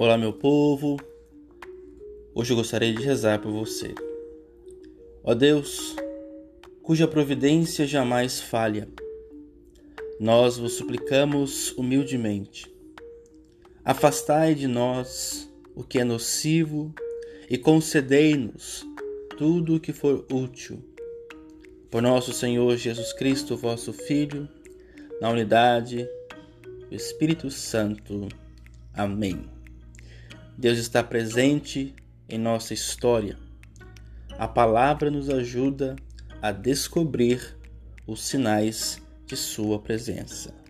Olá, meu povo. Hoje eu gostaria de rezar por você. Ó Deus, cuja providência jamais falha, nós vos suplicamos humildemente. Afastai de nós o que é nocivo e concedei-nos tudo o que for útil. Por nosso Senhor Jesus Cristo, vosso Filho, na unidade do Espírito Santo. Amém. Deus está presente em nossa história. A palavra nos ajuda a descobrir os sinais de Sua presença.